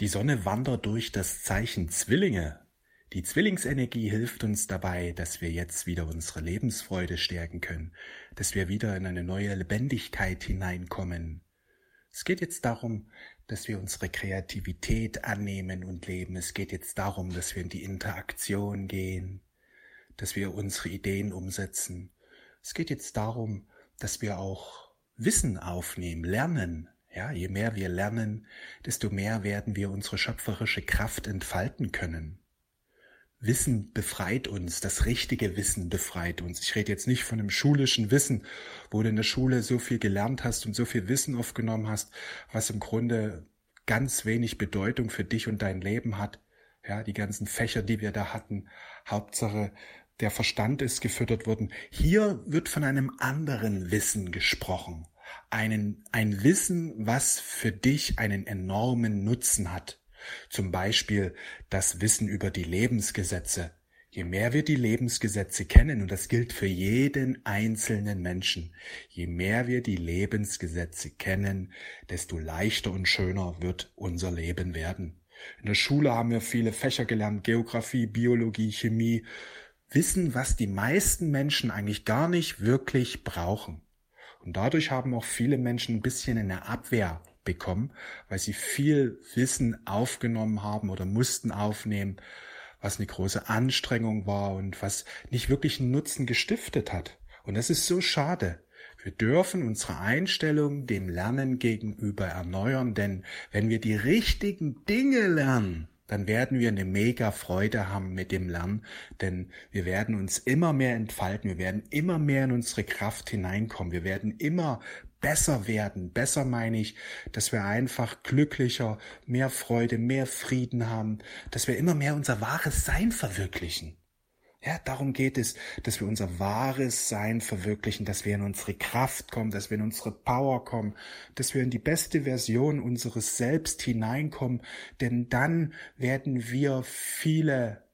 Die Sonne wandert durch das Zeichen Zwillinge. Die Zwillingsenergie hilft uns dabei, dass wir jetzt wieder unsere Lebensfreude stärken können, dass wir wieder in eine neue Lebendigkeit hineinkommen. Es geht jetzt darum, dass wir unsere Kreativität annehmen und leben. Es geht jetzt darum, dass wir in die Interaktion gehen, dass wir unsere Ideen umsetzen. Es geht jetzt darum, dass wir auch Wissen aufnehmen, lernen, ja, je mehr wir lernen, desto mehr werden wir unsere schöpferische Kraft entfalten können. Wissen befreit uns, das richtige Wissen befreit uns. Ich rede jetzt nicht von einem schulischen Wissen, wo du in der Schule so viel gelernt hast und so viel Wissen aufgenommen hast, was im Grunde ganz wenig Bedeutung für dich und dein Leben hat. Ja, die ganzen Fächer, die wir da hatten. Hauptsache, der Verstand ist gefüttert worden. Hier wird von einem anderen Wissen gesprochen einen, ein Wissen, was für dich einen enormen Nutzen hat. Zum Beispiel das Wissen über die Lebensgesetze. Je mehr wir die Lebensgesetze kennen, und das gilt für jeden einzelnen Menschen, je mehr wir die Lebensgesetze kennen, desto leichter und schöner wird unser Leben werden. In der Schule haben wir viele Fächer gelernt, Geografie, Biologie, Chemie, wissen, was die meisten Menschen eigentlich gar nicht wirklich brauchen. Und dadurch haben auch viele Menschen ein bisschen eine Abwehr bekommen, weil sie viel Wissen aufgenommen haben oder mussten aufnehmen, was eine große Anstrengung war und was nicht wirklich einen Nutzen gestiftet hat. Und das ist so schade. Wir dürfen unsere Einstellung dem Lernen gegenüber erneuern, denn wenn wir die richtigen Dinge lernen, dann werden wir eine mega Freude haben mit dem Lernen, denn wir werden uns immer mehr entfalten, wir werden immer mehr in unsere Kraft hineinkommen, wir werden immer besser werden. Besser meine ich, dass wir einfach glücklicher, mehr Freude, mehr Frieden haben, dass wir immer mehr unser wahres Sein verwirklichen. Ja, darum geht es, dass wir unser wahres Sein verwirklichen, dass wir in unsere Kraft kommen, dass wir in unsere Power kommen, dass wir in die beste Version unseres Selbst hineinkommen, denn dann werden wir viele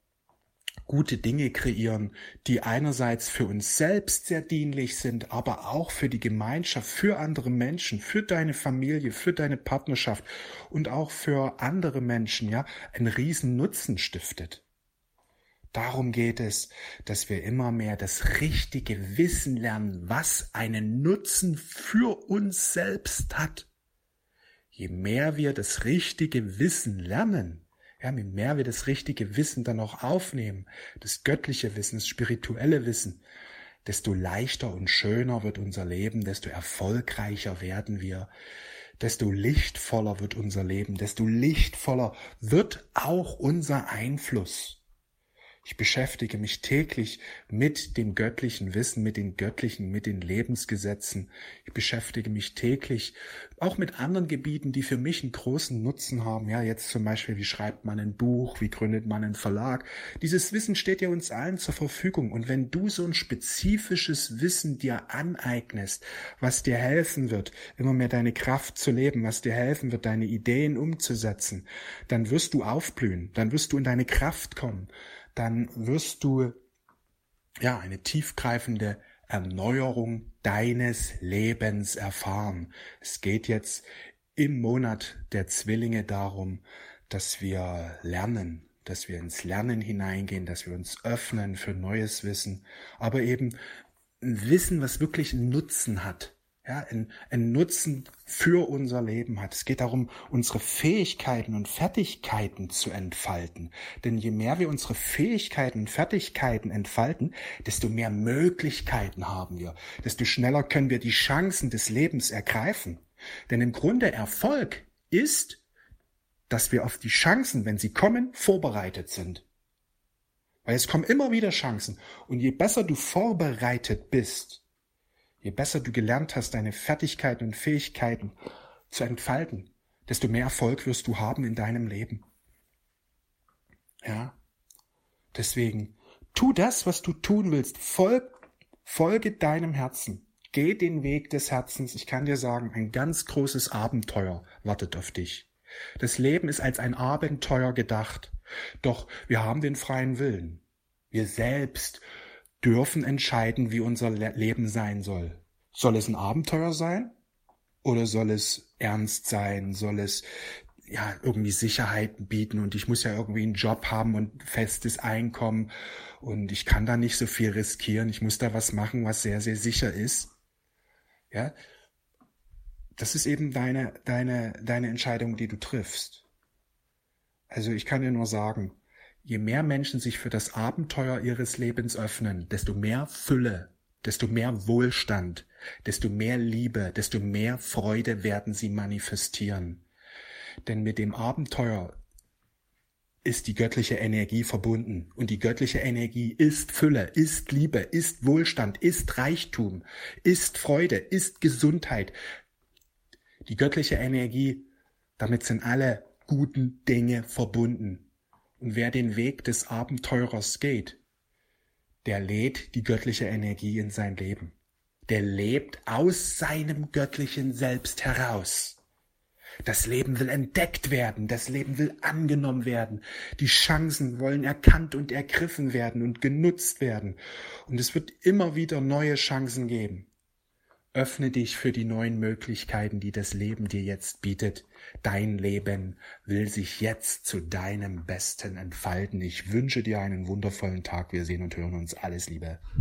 gute Dinge kreieren, die einerseits für uns selbst sehr dienlich sind, aber auch für die Gemeinschaft, für andere Menschen, für deine Familie, für deine Partnerschaft und auch für andere Menschen, ja, einen riesen Nutzen stiftet. Darum geht es, dass wir immer mehr das richtige Wissen lernen, was einen Nutzen für uns selbst hat. Je mehr wir das richtige Wissen lernen, ja, je mehr wir das richtige Wissen dann auch aufnehmen, das göttliche Wissen, das spirituelle Wissen, desto leichter und schöner wird unser Leben, desto erfolgreicher werden wir, desto lichtvoller wird unser Leben, desto lichtvoller wird auch unser Einfluss. Ich beschäftige mich täglich mit dem göttlichen Wissen, mit den göttlichen, mit den Lebensgesetzen. Ich beschäftige mich täglich auch mit anderen Gebieten, die für mich einen großen Nutzen haben. Ja, jetzt zum Beispiel, wie schreibt man ein Buch, wie gründet man einen Verlag. Dieses Wissen steht ja uns allen zur Verfügung. Und wenn du so ein spezifisches Wissen dir aneignest, was dir helfen wird, immer mehr deine Kraft zu leben, was dir helfen wird, deine Ideen umzusetzen, dann wirst du aufblühen, dann wirst du in deine Kraft kommen dann wirst du ja eine tiefgreifende Erneuerung deines Lebens erfahren. Es geht jetzt im Monat der Zwillinge darum, dass wir lernen, dass wir ins Lernen hineingehen, dass wir uns öffnen für neues Wissen, aber eben Wissen, was wirklich Nutzen hat, ja, einen, einen Nutzen für unser Leben hat. Es geht darum, unsere Fähigkeiten und Fertigkeiten zu entfalten. Denn je mehr wir unsere Fähigkeiten und Fertigkeiten entfalten, desto mehr Möglichkeiten haben wir, desto schneller können wir die Chancen des Lebens ergreifen. Denn im Grunde Erfolg ist, dass wir auf die Chancen, wenn sie kommen, vorbereitet sind. Weil es kommen immer wieder Chancen. Und je besser du vorbereitet bist, Je besser du gelernt hast, deine Fertigkeiten und Fähigkeiten zu entfalten, desto mehr Erfolg wirst du haben in deinem Leben. Ja. Deswegen, tu das, was du tun willst. Folg, folge deinem Herzen. Geh den Weg des Herzens. Ich kann dir sagen, ein ganz großes Abenteuer wartet auf dich. Das Leben ist als ein Abenteuer gedacht. Doch wir haben den freien Willen. Wir selbst dürfen entscheiden, wie unser Leben sein soll. Soll es ein Abenteuer sein? Oder soll es ernst sein? Soll es ja irgendwie Sicherheiten bieten und ich muss ja irgendwie einen Job haben und festes Einkommen und ich kann da nicht so viel riskieren. Ich muss da was machen, was sehr sehr sicher ist. Ja, das ist eben deine deine deine Entscheidung, die du triffst. Also ich kann dir nur sagen, je mehr Menschen sich für das Abenteuer ihres Lebens öffnen, desto mehr Fülle, desto mehr Wohlstand, desto mehr Liebe, desto mehr Freude werden sie manifestieren. Denn mit dem Abenteuer ist die göttliche Energie verbunden. Und die göttliche Energie ist Fülle, ist Liebe, ist Wohlstand, ist Reichtum, ist Freude, ist Gesundheit. Die göttliche Energie, damit sind alle guten Dinge verbunden. Und wer den Weg des Abenteurers geht, der lädt die göttliche Energie in sein Leben. Der lebt aus seinem göttlichen Selbst heraus. Das Leben will entdeckt werden, das Leben will angenommen werden, die Chancen wollen erkannt und ergriffen werden und genutzt werden. Und es wird immer wieder neue Chancen geben. Öffne dich für die neuen Möglichkeiten, die das Leben dir jetzt bietet. Dein Leben will sich jetzt zu deinem Besten entfalten. Ich wünsche dir einen wundervollen Tag. Wir sehen und hören uns. Alles Liebe.